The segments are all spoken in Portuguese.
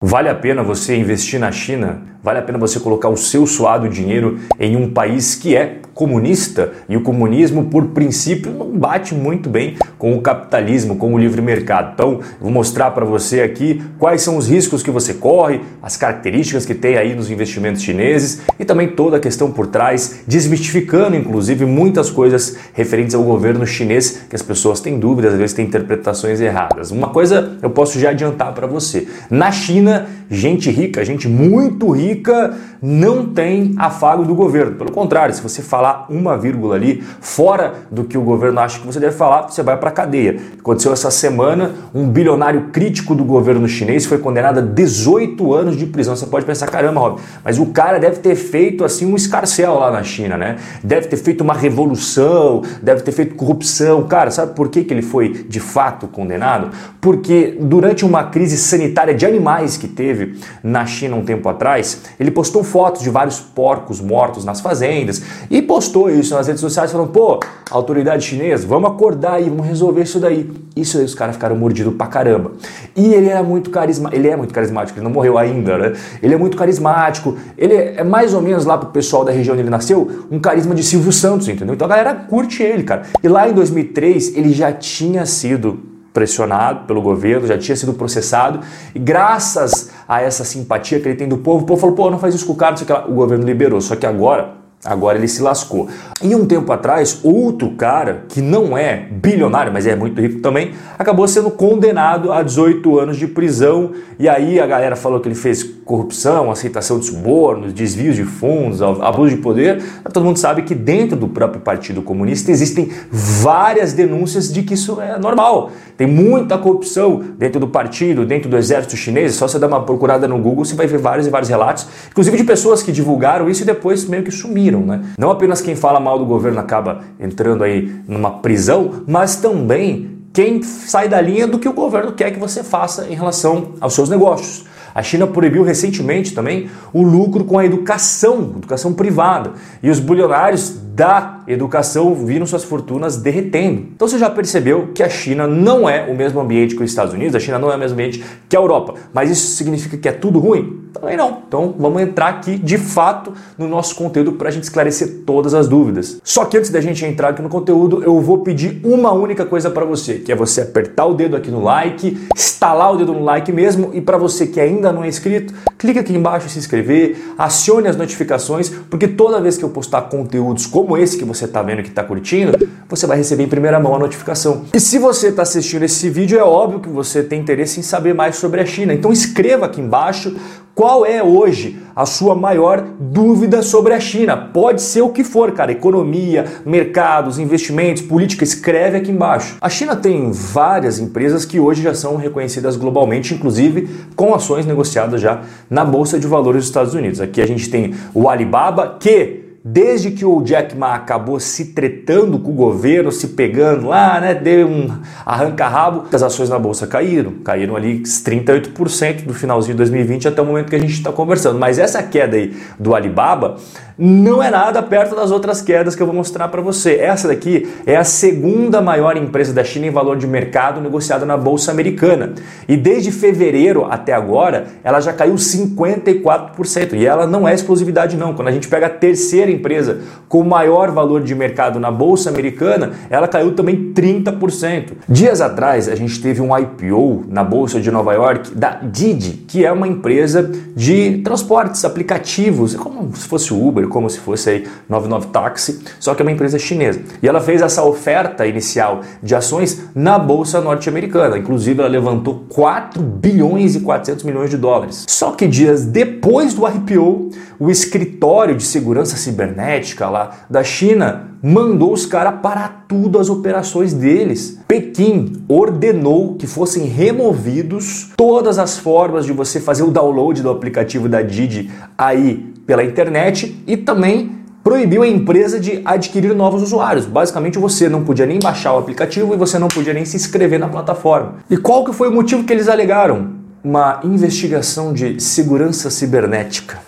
Vale a pena você investir na China? Vale a pena você colocar o seu suado dinheiro em um país que é comunista e o comunismo, por princípio, não bate muito bem com o capitalismo, com o livre mercado. Então, vou mostrar para você aqui quais são os riscos que você corre, as características que tem aí nos investimentos chineses e também toda a questão por trás, desmistificando inclusive muitas coisas referentes ao governo chinês que as pessoas têm dúvidas, às vezes têm interpretações erradas. Uma coisa eu posso já adiantar para você. Na China, gente rica, gente muito rica, não tem afago do governo. Pelo contrário, se você falar uma vírgula ali fora do que o governo acha que você deve falar, você vai para a cadeia. Aconteceu essa semana, um bilionário crítico do governo chinês foi condenado a 18 anos de prisão. Você pode pensar, caramba, Rob, mas o cara deve ter feito assim um escarcel lá na China, né? Deve ter feito uma revolução, deve ter feito corrupção. Cara, sabe por que, que ele foi de fato condenado? Porque durante uma crise sanitária de animais que teve na China um tempo atrás, ele postou fotos de vários porcos mortos nas fazendas e postou isso nas redes sociais falando, pô, autoridade chinesa, vamos acordar aí, vamos resolver isso daí. Isso aí os caras ficaram mordidos pra caramba. E ele era muito carismático, ele é muito carismático, ele não morreu ainda, né? Ele é muito carismático, ele é mais ou menos lá pro pessoal da região onde ele nasceu, um carisma de Silvio Santos, entendeu? Então a galera curte ele, cara. E lá em 2003 ele já tinha sido pressionado pelo governo, já tinha sido processado, e graças a essa simpatia que ele tem do povo, o povo falou, pô, não faz isso com o cara, não sei o que lá. O governo liberou, só que agora Agora ele se lascou. E um tempo atrás, outro cara, que não é bilionário, mas é muito rico também, acabou sendo condenado a 18 anos de prisão. E aí a galera falou que ele fez corrupção, aceitação de subornos, desvios de fundos, abuso de poder. Todo mundo sabe que dentro do próprio Partido Comunista existem várias denúncias de que isso é normal. Tem muita corrupção dentro do partido, dentro do exército chinês. Só você dar uma procurada no Google, você vai ver vários e vários relatos, inclusive de pessoas que divulgaram isso e depois meio que sumiram né? Não apenas quem fala mal do governo acaba entrando aí numa prisão, mas também quem sai da linha do que o governo quer que você faça em relação aos seus negócios. A China proibiu recentemente também o lucro com a educação, educação privada. E os bilionários da educação viram suas fortunas derretendo. Então você já percebeu que a China não é o mesmo ambiente que os Estados Unidos, a China não é o mesmo ambiente que a Europa. Mas isso significa que é tudo ruim? Também não. Então vamos entrar aqui de fato no nosso conteúdo para a gente esclarecer todas as dúvidas. Só que antes da gente entrar aqui no conteúdo, eu vou pedir uma única coisa para você, que é você apertar o dedo aqui no like, instalar o dedo no like mesmo e para você que ainda não é inscrito, clica aqui embaixo em se inscrever, acione as notificações, porque toda vez que eu postar conteúdos como esse que você está vendo que está curtindo, você vai receber em primeira mão a notificação. E se você está assistindo esse vídeo, é óbvio que você tem interesse em saber mais sobre a China. Então escreva aqui embaixo qual é hoje a sua maior dúvida sobre a China? Pode ser o que for, cara. Economia, mercados, investimentos, política, escreve aqui embaixo. A China tem várias empresas que hoje já são reconhecidas globalmente, inclusive com ações negociadas já na Bolsa de Valores dos Estados Unidos. Aqui a gente tem o Alibaba, que desde que o Jack Ma acabou se tretando com o governo, se pegando lá, né, deu um arranca-rabo, as ações na bolsa caíram, caíram ali 38% do finalzinho de 2020 até o momento que a gente está conversando. Mas essa queda aí do Alibaba não é nada perto das outras quedas que eu vou mostrar para você. Essa daqui é a segunda maior empresa da China em valor de mercado negociada na bolsa americana. E desde fevereiro até agora, ela já caiu 54%. E ela não é exclusividade não. Quando a gente pega a terceira empresa com maior valor de mercado na bolsa americana, ela caiu também 30%. Dias atrás, a gente teve um IPO na bolsa de Nova York da Didi, que é uma empresa de transportes aplicativos, como se fosse Uber, como se fosse aí 99 Taxi, só que é uma empresa chinesa. E ela fez essa oferta inicial de ações na bolsa norte-americana. Inclusive, ela levantou 4 bilhões e 400 milhões de dólares. Só que dias depois do IPO, o escritório de segurança cibernética lá da China mandou os caras parar tudo as operações deles. Pequim ordenou que fossem removidos todas as formas de você fazer o download do aplicativo da Didi aí pela internet e também proibiu a empresa de adquirir novos usuários. Basicamente, você não podia nem baixar o aplicativo e você não podia nem se inscrever na plataforma. E qual que foi o motivo que eles alegaram? Uma investigação de segurança cibernética.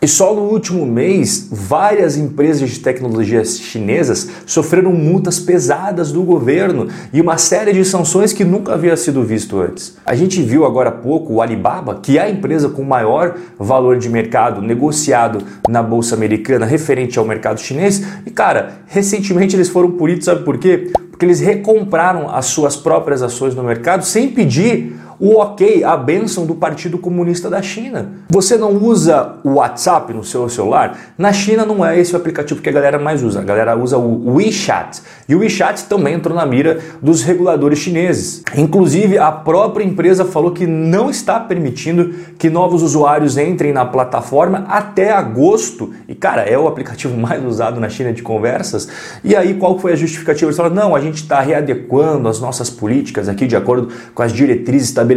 E só no último mês, várias empresas de tecnologia chinesas sofreram multas pesadas do governo e uma série de sanções que nunca havia sido visto antes. A gente viu agora há pouco o Alibaba, que é a empresa com maior valor de mercado negociado na bolsa americana referente ao mercado chinês. E cara, recentemente eles foram punidos, sabe por quê? Porque eles recompraram as suas próprias ações no mercado sem pedir o ok, a bênção do Partido Comunista da China. Você não usa o WhatsApp no seu celular? Na China não é esse o aplicativo que a galera mais usa. A galera usa o WeChat. E o WeChat também entrou na mira dos reguladores chineses. Inclusive, a própria empresa falou que não está permitindo que novos usuários entrem na plataforma até agosto. E, cara, é o aplicativo mais usado na China de conversas. E aí, qual foi a justificativa? Eles falaram, não, a gente está readequando as nossas políticas aqui de acordo com as diretrizes estabelecidas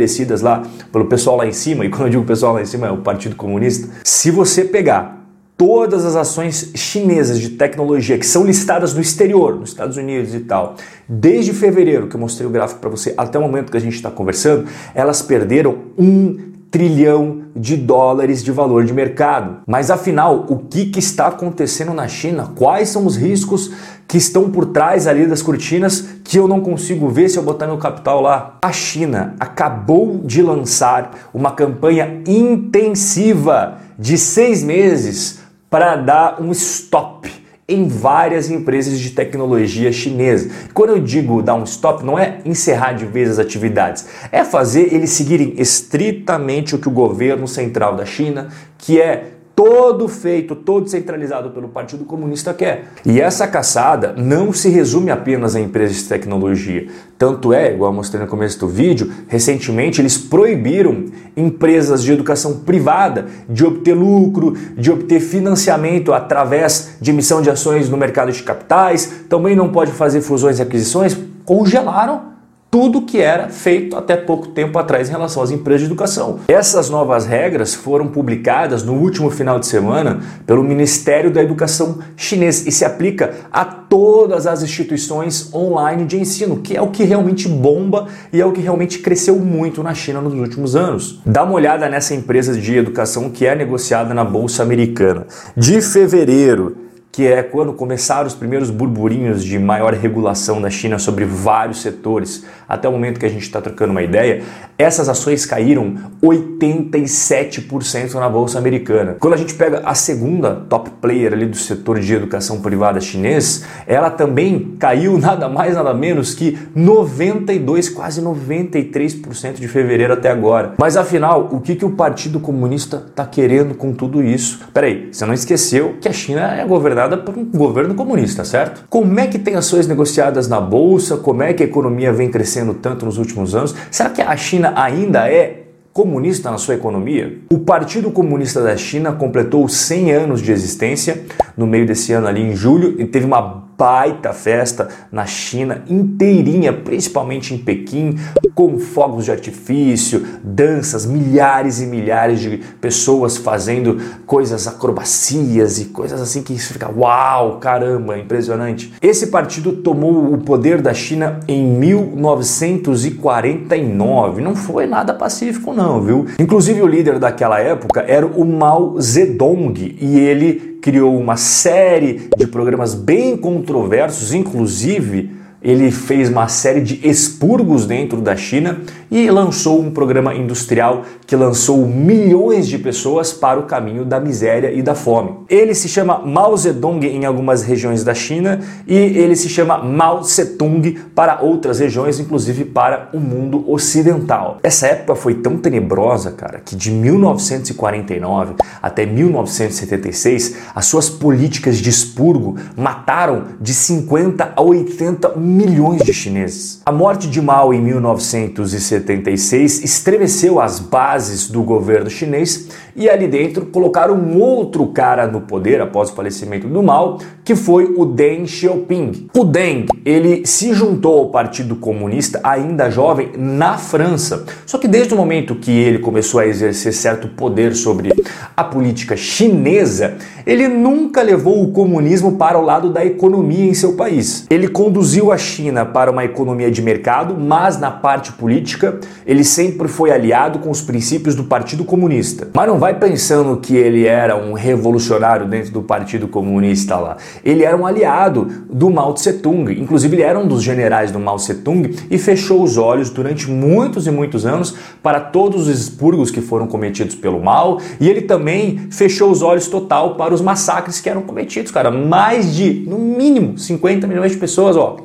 lá pelo pessoal lá em cima, e quando eu digo pessoal lá em cima é o Partido Comunista. Se você pegar todas as ações chinesas de tecnologia que são listadas no exterior, nos Estados Unidos e tal, desde fevereiro, que eu mostrei o gráfico para você, até o momento que a gente está conversando, elas perderam um trilhão de dólares de valor de mercado. Mas afinal, o que, que está acontecendo na China? Quais são os riscos que estão por trás ali das cortinas que eu não consigo ver se eu botar meu capital lá? A China acabou de lançar uma campanha intensiva de seis meses para dar um stop em várias empresas de tecnologia chinesa. Quando eu digo dar um stop, não é encerrar de vez as atividades, é fazer eles seguirem estritamente o que o governo central da China, que é todo feito, todo centralizado pelo Partido Comunista quer. E essa caçada não se resume apenas a empresas de tecnologia. Tanto é, igual eu mostrei no começo do vídeo, recentemente eles proibiram empresas de educação privada de obter lucro, de obter financiamento através de emissão de ações no mercado de capitais, também não pode fazer fusões e aquisições, congelaram tudo que era feito até pouco tempo atrás em relação às empresas de educação. Essas novas regras foram publicadas no último final de semana pelo Ministério da Educação chinês e se aplica a todas as instituições online de ensino, que é o que realmente bomba e é o que realmente cresceu muito na China nos últimos anos. Dá uma olhada nessa empresa de educação que é negociada na bolsa americana. De fevereiro que é quando começaram os primeiros burburinhos de maior regulação da China sobre vários setores, até o momento que a gente está trocando uma ideia, essas ações caíram 87% na bolsa americana. Quando a gente pega a segunda top player ali do setor de educação privada chinês, ela também caiu nada mais nada menos que 92, quase 93% de fevereiro até agora. Mas afinal, o que, que o Partido Comunista está querendo com tudo isso? Peraí, você não esqueceu que a China é governada governada por um governo comunista, certo? Como é que tem ações negociadas na bolsa? Como é que a economia vem crescendo tanto nos últimos anos? Será que a China ainda é comunista na sua economia? O Partido Comunista da China completou 100 anos de existência no meio desse ano ali em julho e teve uma baita festa na China inteirinha, principalmente em Pequim, com fogos de artifício, danças, milhares e milhares de pessoas fazendo coisas acrobacias e coisas assim que fica uau, caramba, impressionante. Esse partido tomou o poder da China em 1949. Não foi nada pacífico não, viu? Inclusive o líder daquela época era o Mao Zedong e ele criou uma série de programas bem controversos, inclusive ele fez uma série de expurgos dentro da China e lançou um programa industrial que lançou milhões de pessoas para o caminho da miséria e da fome. Ele se chama Mao Zedong em algumas regiões da China e ele se chama Mao Tse-tung para outras regiões, inclusive para o mundo ocidental. Essa época foi tão tenebrosa, cara, que de 1949 até 1976, as suas políticas de expurgo mataram de 50 a 80 milhões de chineses. A morte de Mao em 1976 estremeceu as bases do governo chinês e ali dentro colocaram um outro cara no poder após o falecimento do Mao, que foi o Deng Xiaoping. O Deng, ele se juntou ao Partido Comunista ainda jovem na França. Só que desde o momento que ele começou a exercer certo poder sobre a política chinesa, ele nunca levou o comunismo para o lado da economia em seu país. Ele conduziu a China para uma economia de mercado, mas na parte política ele sempre foi aliado com os princípios do Partido Comunista. Mas não vai pensando que ele era um revolucionário dentro do Partido Comunista lá. Ele era um aliado do Mao Tse Tung. Inclusive ele era um dos generais do Mao Tse Tung e fechou os olhos durante muitos e muitos anos para todos os expurgos que foram cometidos pelo Mao e ele também fechou os olhos total para os massacres que eram cometidos, cara. Mais de, no mínimo, 50 milhões de pessoas, ó.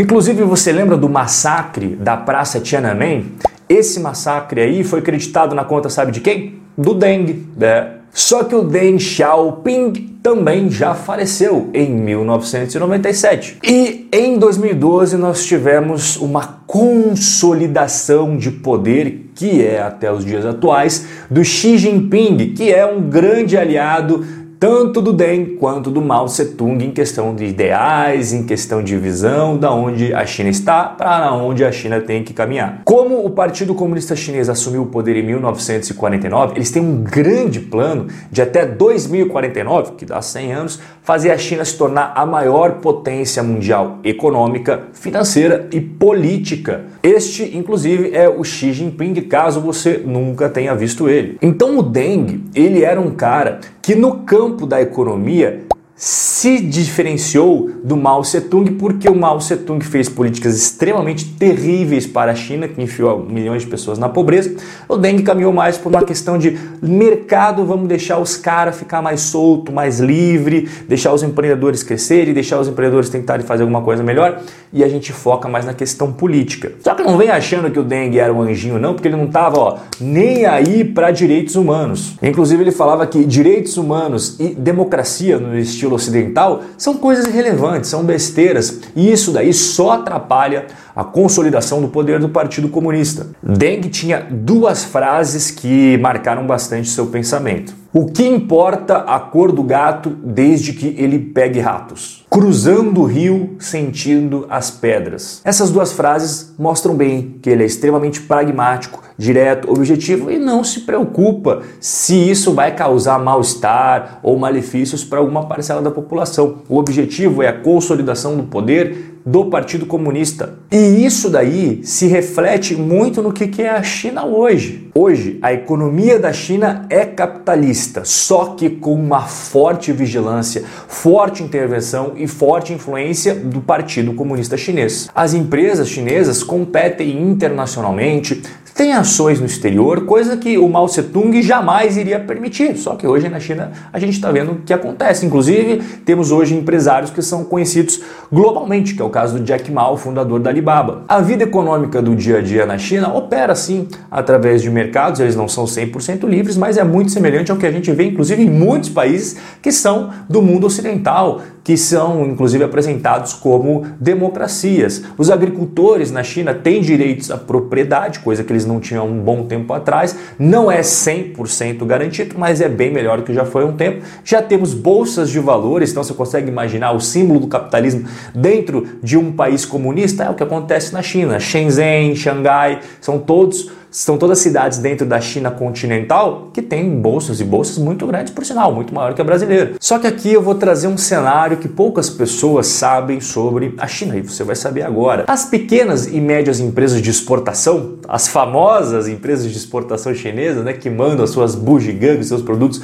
Inclusive, você lembra do massacre da Praça Tiananmen? Esse massacre aí foi acreditado na conta, sabe de quem? Do Deng, né? Só que o Deng Xiaoping também já faleceu em 1997. E em 2012 nós tivemos uma consolidação de poder que é até os dias atuais do Xi Jinping, que é um grande aliado tanto do Deng quanto do Mao Tse Tung em questão de ideais, em questão de visão, da onde a China está para onde a China tem que caminhar. Como o Partido Comunista Chinês assumiu o poder em 1949, eles têm um grande plano de até 2049, que dá 100 anos, fazer a China se tornar a maior potência mundial econômica, financeira e política. Este, inclusive, é o Xi Jinping, caso você nunca tenha visto ele. Então o Deng, ele era um cara que no campo da economia se diferenciou do Mao Tse-tung porque o Mao Tse-tung fez políticas extremamente terríveis para a China, que enfiou milhões de pessoas na pobreza. O Deng caminhou mais por uma questão de mercado, vamos deixar os caras ficar mais solto, mais livre, deixar os empreendedores crescerem, deixar os empreendedores tentarem fazer alguma coisa melhor, e a gente foca mais na questão política. Só que não vem achando que o Deng era um anjinho não, porque ele não estava nem aí para direitos humanos. Inclusive ele falava que direitos humanos e democracia no estilo estilo ocidental são coisas irrelevantes, são besteiras, e isso daí só atrapalha a consolidação do poder do Partido Comunista. Deng tinha duas frases que marcaram bastante seu pensamento. O que importa a cor do gato desde que ele pegue ratos? Cruzando o rio, sentindo as pedras. Essas duas frases mostram bem que ele é extremamente pragmático, direto, objetivo e não se preocupa se isso vai causar mal-estar ou malefícios para alguma parcela da população. O objetivo é a consolidação do poder do Partido Comunista. E isso daí se reflete muito no que é a China hoje. Hoje, a economia da China é capitalista, só que com uma forte vigilância, forte intervenção e forte influência do Partido Comunista Chinês. As empresas chinesas competem internacionalmente, tem ações no exterior, coisa que o Mao Tse Tung jamais iria permitir. Só que hoje na China a gente está vendo o que acontece. Inclusive, temos hoje empresários que são conhecidos globalmente, que é o caso do Jack Ma, o fundador da Alibaba. A vida econômica do dia a dia na China opera sim através de mercados, eles não são 100% livres, mas é muito semelhante ao que a gente vê, inclusive, em muitos países que são do mundo ocidental, que são inclusive apresentados como democracias. Os agricultores na China têm direitos à propriedade, coisa que eles não tinham um bom tempo atrás. Não é 100% garantido, mas é bem melhor do que já foi há um tempo. Já temos bolsas de valores, então você consegue imaginar o símbolo do capitalismo dentro de um país comunista? É o que acontece na China. Shenzhen, Xangai, são todos são todas cidades dentro da China continental que têm bolsas e bolsas muito grandes, por sinal, muito maior que a brasileira. Só que aqui eu vou trazer um cenário que poucas pessoas sabem sobre a China e você vai saber agora. As pequenas e médias empresas de exportação, as famosas empresas de exportação chinesas, né, que mandam as suas bugigangas, seus produtos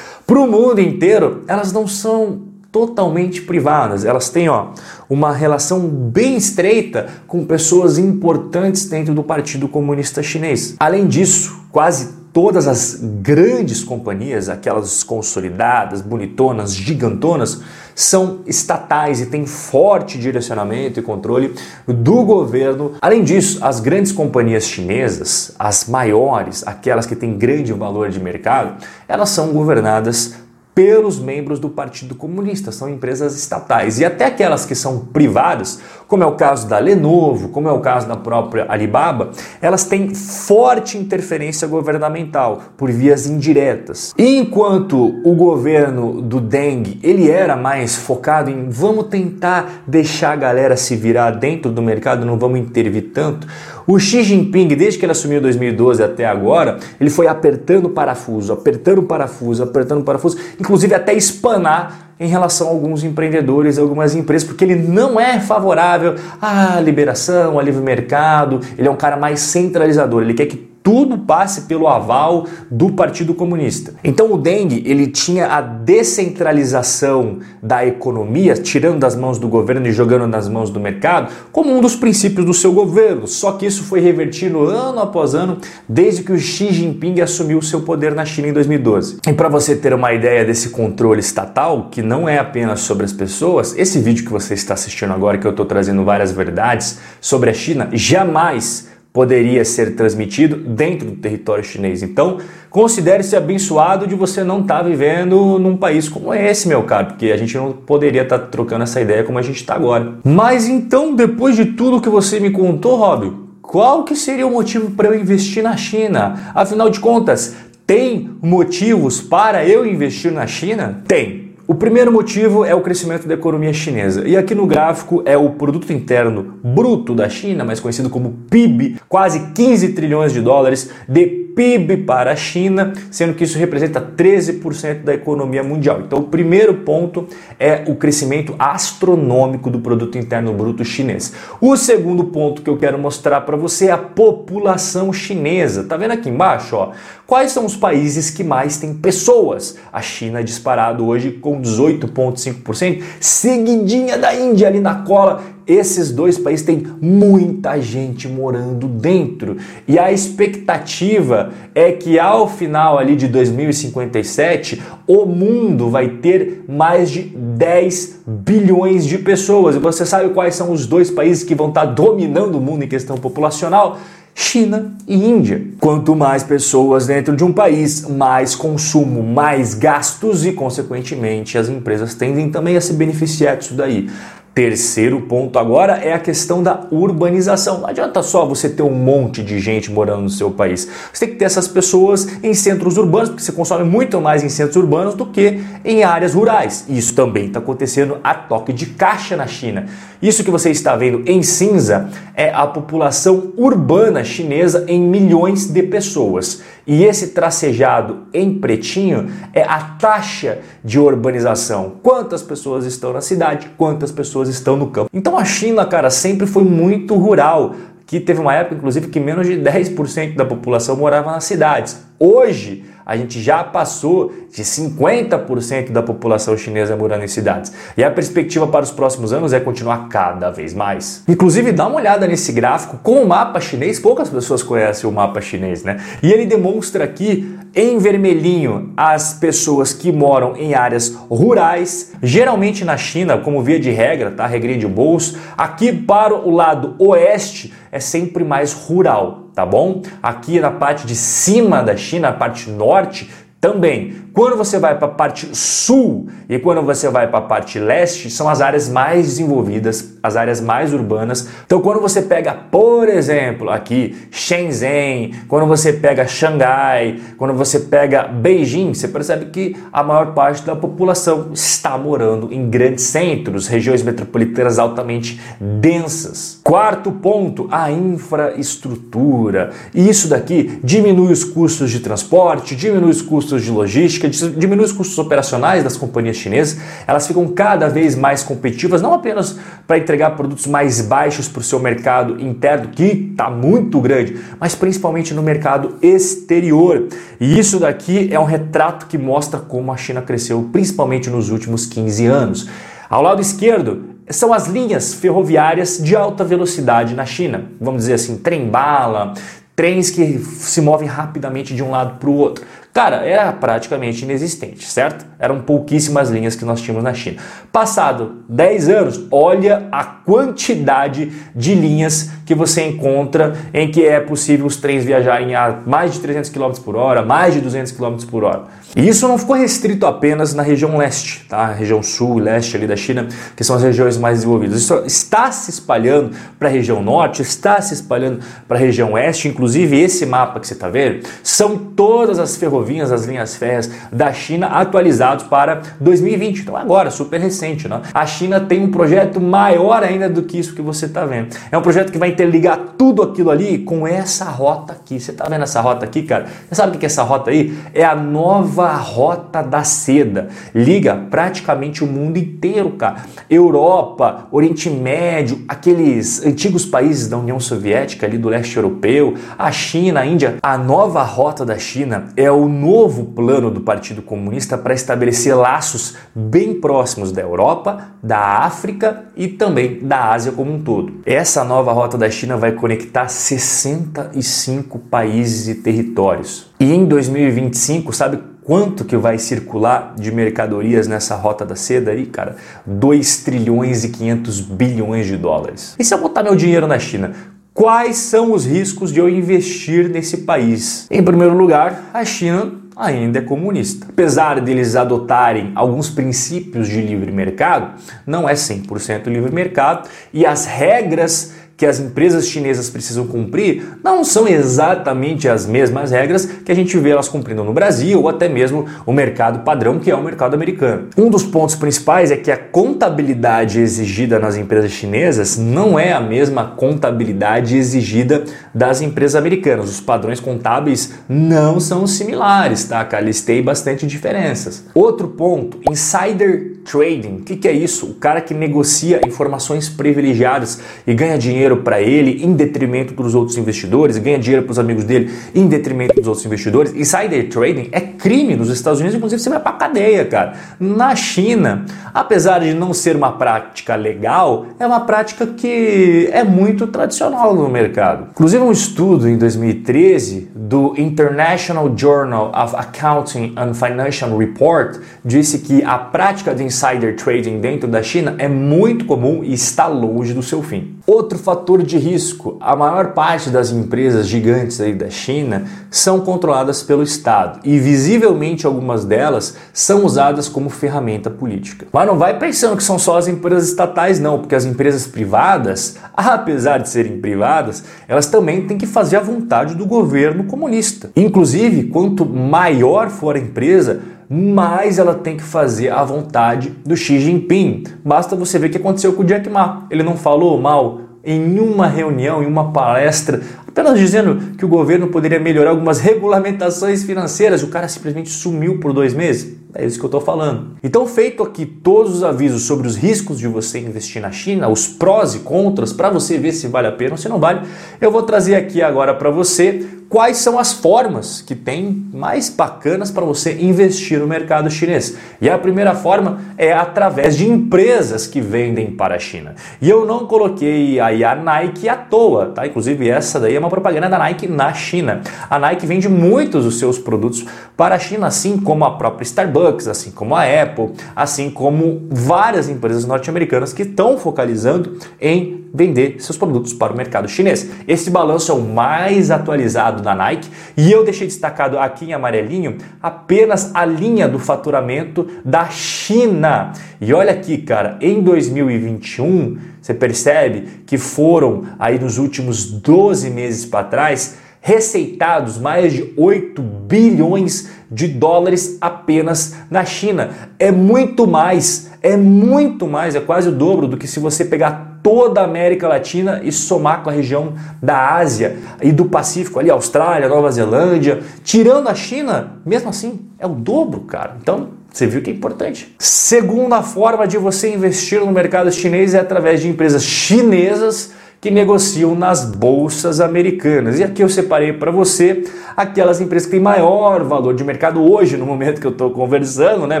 para o mundo inteiro, elas não são totalmente privadas. Elas têm ó, uma relação bem estreita com pessoas importantes dentro do Partido Comunista Chinês. Além disso, quase todas as grandes companhias, aquelas consolidadas, bonitonas, gigantonas, são estatais e têm forte direcionamento e controle do governo. Além disso, as grandes companhias chinesas, as maiores, aquelas que têm grande valor de mercado, elas são governadas pelos membros do Partido Comunista, são empresas estatais. E até aquelas que são privadas, como é o caso da Lenovo, como é o caso da própria Alibaba, elas têm forte interferência governamental por vias indiretas. E enquanto o governo do Deng, ele era mais focado em vamos tentar deixar a galera se virar dentro do mercado, não vamos intervir tanto, o Xi Jinping, desde que ele assumiu em 2012 até agora, ele foi apertando parafuso, apertando parafuso, apertando parafuso, inclusive até espanar em relação a alguns empreendedores, algumas empresas, porque ele não é favorável à liberação, ao livre mercado, ele é um cara mais centralizador, ele quer que tudo passe pelo aval do Partido Comunista. Então o Deng ele tinha a descentralização da economia, tirando das mãos do governo e jogando nas mãos do mercado, como um dos princípios do seu governo. Só que isso foi revertido ano após ano desde que o Xi Jinping assumiu seu poder na China em 2012. E para você ter uma ideia desse controle estatal, que não é apenas sobre as pessoas, esse vídeo que você está assistindo agora, que eu estou trazendo várias verdades sobre a China, jamais poderia ser transmitido dentro do território chinês. Então, considere-se abençoado de você não estar tá vivendo num país como esse, meu caro, porque a gente não poderia estar tá trocando essa ideia como a gente está agora. Mas então, depois de tudo que você me contou, Rob, qual que seria o motivo para eu investir na China? Afinal de contas, tem motivos para eu investir na China? Tem. O primeiro motivo é o crescimento da economia chinesa. E aqui no gráfico é o produto interno bruto da China, mais conhecido como PIB, quase 15 trilhões de dólares de PIB para a China, sendo que isso representa 13% da economia mundial. Então, o primeiro ponto é o crescimento astronômico do produto interno bruto chinês. O segundo ponto que eu quero mostrar para você é a população chinesa. Tá vendo aqui embaixo, ó? Quais são os países que mais têm pessoas? A China é disparado hoje com 18,5%, seguidinha da Índia ali na cola esses dois países têm muita gente morando dentro. E a expectativa é que ao final ali de 2057, o mundo vai ter mais de 10 bilhões de pessoas. E você sabe quais são os dois países que vão estar dominando o mundo em questão populacional? China e Índia. Quanto mais pessoas dentro de um país, mais consumo, mais gastos e, consequentemente, as empresas tendem também a se beneficiar disso daí. Terceiro ponto agora é a questão da urbanização. Não adianta só você ter um monte de gente morando no seu país. Você tem que ter essas pessoas em centros urbanos, porque você consome muito mais em centros urbanos do que em áreas rurais. Isso também está acontecendo a toque de caixa na China. Isso que você está vendo em cinza é a população urbana chinesa em milhões de pessoas. E esse tracejado em pretinho é a taxa de urbanização. Quantas pessoas estão na cidade, quantas pessoas estão no campo. Então a China, cara, sempre foi muito rural. Que teve uma época, inclusive, que menos de 10% da população morava nas cidades. Hoje, a gente já passou de 50% da população chinesa morando em cidades. E a perspectiva para os próximos anos é continuar cada vez mais. Inclusive, dá uma olhada nesse gráfico com o mapa chinês. Poucas pessoas conhecem o mapa chinês, né? E ele demonstra aqui em vermelhinho as pessoas que moram em áreas rurais, geralmente na China, como via de regra, tá? Regrinha de bolso. Aqui para o lado oeste é sempre mais rural, tá bom? Aqui na parte de cima da China, a parte norte, também. Quando você vai para a parte sul e quando você vai para a parte leste, são as áreas mais desenvolvidas, as áreas mais urbanas. Então, quando você pega, por exemplo, aqui Shenzhen, quando você pega Xangai, quando você pega Beijing, você percebe que a maior parte da população está morando em grandes centros, regiões metropolitanas altamente densas. Quarto ponto, a infraestrutura. E isso daqui diminui os custos de transporte, diminui os custos de logística diminui os custos operacionais das companhias chinesas, elas ficam cada vez mais competitivas, não apenas para entregar produtos mais baixos para o seu mercado interno, que está muito grande, mas principalmente no mercado exterior. E isso daqui é um retrato que mostra como a China cresceu, principalmente nos últimos 15 anos. Ao lado esquerdo são as linhas ferroviárias de alta velocidade na China. Vamos dizer assim, trem-bala, trens que se movem rapidamente de um lado para o outro. Cara, era praticamente inexistente, certo? Eram pouquíssimas linhas que nós tínhamos na China. Passado 10 anos, olha a quantidade de linhas que você encontra em que é possível os trens viajarem a mais de 300 km por hora, mais de 200 km por hora. E isso não ficou restrito apenas na região leste, tá? Região sul e leste ali da China, que são as regiões mais desenvolvidas. Isso está se espalhando para a região norte, está se espalhando para a região oeste. Inclusive, esse mapa que você está vendo são todas as ferrovias novinhas as linhas férreas da China atualizados para 2020. Então agora, super recente, né? A China tem um projeto maior ainda do que isso que você está vendo. É um projeto que vai interligar tudo aquilo ali com essa rota aqui. Você está vendo essa rota aqui, cara? Você sabe o que é essa rota aí? É a nova rota da seda. Liga praticamente o mundo inteiro, cara. Europa, Oriente Médio, aqueles antigos países da União Soviética ali do leste europeu, a China, a Índia. A nova rota da China é o novo plano do Partido Comunista para estabelecer laços bem próximos da Europa, da África e também da Ásia como um todo. Essa nova rota da China vai conectar 65 países e territórios. E em 2025, sabe quanto que vai circular de mercadorias nessa rota da seda aí, cara? 2 trilhões e 500 bilhões de dólares. E se eu botar meu dinheiro na China, Quais são os riscos de eu investir nesse país? Em primeiro lugar, a China ainda é comunista. Apesar deles adotarem alguns princípios de livre mercado, não é 100% livre mercado e as regras que as empresas chinesas precisam cumprir não são exatamente as mesmas regras que a gente vê elas cumprindo no Brasil ou até mesmo o mercado padrão que é o mercado americano. Um dos pontos principais é que a contabilidade exigida nas empresas chinesas não é a mesma contabilidade exigida das empresas americanas. Os padrões contábeis não são similares, tá? Têm bastante diferenças. Outro ponto, insider trading. O que, que é isso? O cara que negocia informações privilegiadas e ganha dinheiro para ele em detrimento dos outros investidores, ganha dinheiro para os amigos dele em detrimento dos outros investidores. Insider trading é crime nos Estados Unidos, inclusive você vai para cadeia, cara. Na China, apesar de não ser uma prática legal, é uma prática que é muito tradicional no mercado. Inclusive um estudo em 2013 do International Journal of Accounting and Financial Report disse que a prática de insider trading dentro da China é muito comum e está longe do seu fim. Outro fator de risco: a maior parte das empresas gigantes aí da China são controladas pelo Estado e visivelmente algumas delas são usadas como ferramenta política. Mas não vai pensando que são só as empresas estatais, não, porque as empresas privadas, apesar de serem privadas, elas também têm que fazer a vontade do governo comunista. Inclusive, quanto maior for a empresa, mais ela tem que fazer a vontade do Xi Jinping. Basta você ver o que aconteceu com o Jack Ma. Ele não falou mal em uma reunião, em uma palestra, apenas dizendo que o governo poderia melhorar algumas regulamentações financeiras. O cara simplesmente sumiu por dois meses. É isso que eu estou falando. Então, feito aqui todos os avisos sobre os riscos de você investir na China, os prós e contras, para você ver se vale a pena ou se não vale, eu vou trazer aqui agora para você quais são as formas que tem mais bacanas para você investir no mercado chinês. E a primeira forma é através de empresas que vendem para a China. E eu não coloquei aí a Nike à toa, tá? Inclusive essa daí é uma propaganda da Nike na China. A Nike vende muitos dos seus produtos para a China, assim como a própria Starbucks, assim como a Apple, assim como várias empresas norte-americanas que estão focalizando em vender seus produtos para o mercado chinês. Esse balanço é o mais atualizado da Nike e eu deixei destacado aqui em amarelinho apenas a linha do faturamento da China. E olha aqui, cara, em 2021, você percebe que foram aí nos últimos 12 meses para trás receitados mais de 8 bilhões de dólares apenas na China. É muito mais, é muito mais, é quase o dobro do que se você pegar toda a América Latina e somar com a região da Ásia e do Pacífico, ali, Austrália, Nova Zelândia, tirando a China, mesmo assim, é o dobro, cara. Então, você viu que é importante. Segunda forma de você investir no mercado chinês é através de empresas chinesas que negociam nas bolsas americanas. E aqui eu separei para você aquelas empresas que têm maior valor de mercado hoje, no momento que eu estou conversando, né?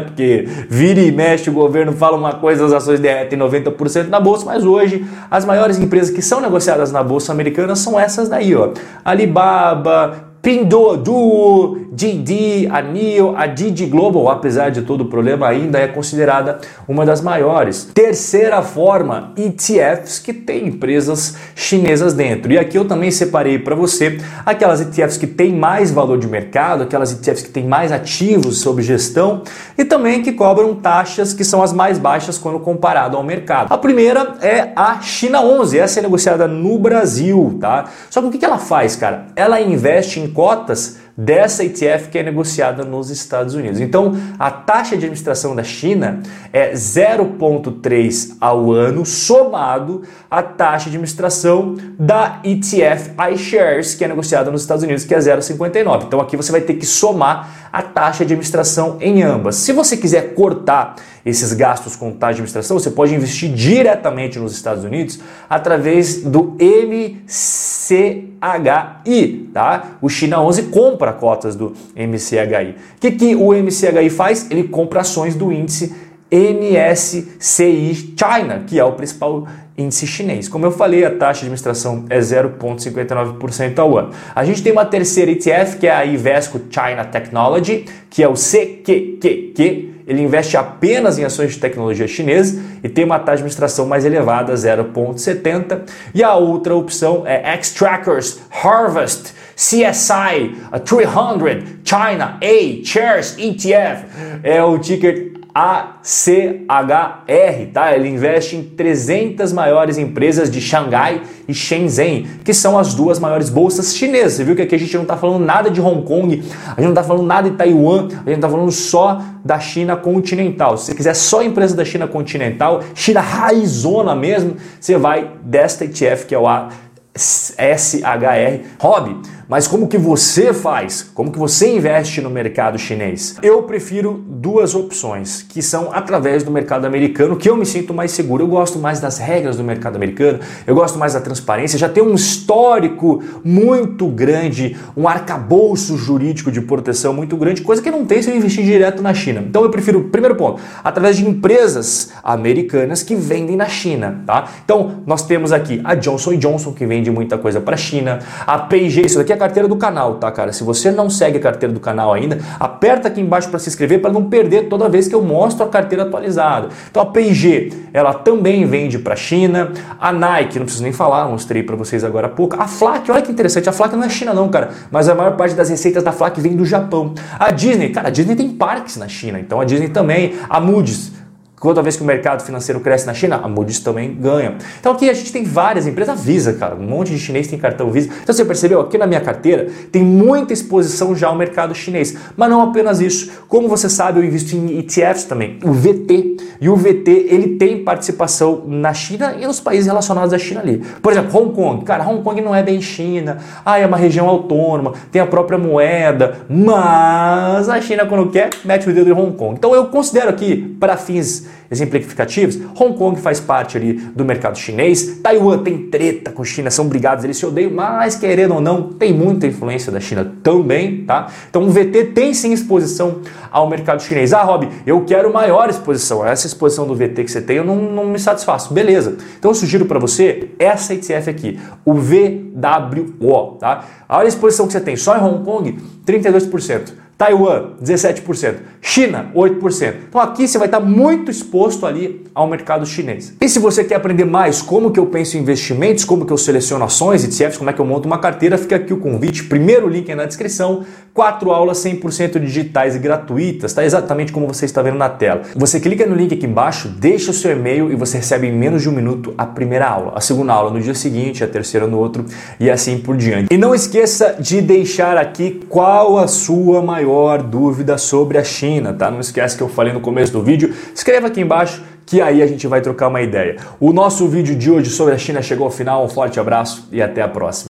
Porque vira e mexe, o governo fala uma coisa, as ações derretem 90% na bolsa, mas hoje as maiores empresas que são negociadas na bolsa americana são essas daí, ó. Alibaba, Pinduoduo, Didi, a NIO, a Didi Global, apesar de todo o problema, ainda é considerada uma das maiores. Terceira forma, ETFs que tem empresas chinesas dentro. E aqui eu também separei para você aquelas ETFs que têm mais valor de mercado, aquelas ETFs que têm mais ativos sob gestão e também que cobram taxas que são as mais baixas quando comparado ao mercado. A primeira é a China 11, essa é negociada no Brasil, tá? Só que o que ela faz, cara? Ela investe em cotas dessa ETF que é negociada nos Estados Unidos. Então, a taxa de administração da China é 0,3 ao ano, somado à taxa de administração da ETF iShares, que é negociada nos Estados Unidos, que é 0,59. Então, aqui você vai ter que somar a taxa de administração em ambas. Se você quiser cortar esses gastos com taxa de administração, você pode investir diretamente nos Estados Unidos através do MCHI, tá? O China 11 compra cotas do MCHI. O que, que o MCHI faz? Ele compra ações do índice MSCI China, que é o principal índice chinês. Como eu falei, a taxa de administração é 0,59% ao ano. A gente tem uma terceira ETF, que é a Ivesco China Technology, que é o CQQQ, ele investe apenas em ações de tecnologia chinesa e tem uma taxa de administração mais elevada, 0,70. E a outra opção é X-Trackers Harvest CSI 300 China A Shares ETF. É o ticker ACHR, tá? Ele investe em 300 maiores empresas de Xangai e Shenzhen, que são as duas maiores bolsas chinesas. Você viu que aqui a gente não está falando nada de Hong Kong, a gente não está falando nada de Taiwan, a gente está falando só da China continental. Se você quiser só empresa da China continental, China raizona mesmo, você vai desta ETF que é o SHR Hobby. Mas como que você faz? Como que você investe no mercado chinês? Eu prefiro duas opções, que são através do mercado americano, que eu me sinto mais seguro. Eu gosto mais das regras do mercado americano, eu gosto mais da transparência, já tem um histórico muito grande, um arcabouço jurídico de proteção muito grande, coisa que não tem se eu investir direto na China. Então eu prefiro, primeiro ponto, através de empresas americanas que vendem na China, tá? Então nós temos aqui a Johnson Johnson que vende muita coisa para a China, a P&G, isso daqui é a carteira do canal, tá, cara? Se você não segue a carteira do canal ainda, aperta aqui embaixo para se inscrever para não perder toda vez que eu mostro a carteira atualizada. Então a P&G, ela também vende para a China, a Nike, não preciso nem falar, mostrei para vocês agora há pouco. A Flak, olha que interessante, a Flak não é China não, cara, mas a maior parte das receitas da Flak vem do Japão. A Disney, cara, a Disney tem parques na China, então a Disney também, a Moody's Toda vez que o mercado financeiro cresce na China, a Moody's também ganha. Então aqui a gente tem várias empresas, a Visa, cara, um monte de chinês tem cartão Visa. Então você percebeu, aqui na minha carteira tem muita exposição já ao mercado chinês. Mas não apenas isso. Como você sabe, eu invisto em ETFs também, o VT. E o VT, ele tem participação na China e nos países relacionados à China ali. Por exemplo, Hong Kong. Cara, Hong Kong não é bem China. Ah, é uma região autônoma, tem a própria moeda, mas a China quando quer, mete o dedo em Hong Kong. Então eu considero aqui, para fins exemplificativos, Hong Kong faz parte ali do mercado chinês, Taiwan tem treta com China, são brigados, eles se odeiam, mas querendo ou não, tem muita influência da China também, tá? Então o VT tem sim exposição ao mercado chinês. Ah, Rob, eu quero maior exposição. Essa exposição do VT que você tem, eu não, não me satisfaço. Beleza. Então eu sugiro para você essa ETF aqui, o VWO, tá? A exposição que você tem só em Hong Kong, 32%. Taiwan, 17%. China, 8%. Então aqui você vai estar muito exposto ali ao mercado chinês. E se você quer aprender mais como que eu penso em investimentos, como que eu seleciono ações, ETFs, como é que eu monto uma carteira, fica aqui o convite. Primeiro link é na descrição. Quatro aulas 100% digitais e gratuitas, tá? Exatamente como você está vendo na tela. Você clica no link aqui embaixo, deixa o seu e-mail e você recebe em menos de um minuto a primeira aula, a segunda aula no dia seguinte, a terceira no outro e assim por diante. E não esqueça de deixar aqui qual a sua maior dúvida sobre a China, tá? Não esquece que eu falei no começo do vídeo. Escreva aqui embaixo que aí a gente vai trocar uma ideia. O nosso vídeo de hoje sobre a China chegou ao final. Um forte abraço e até a próxima.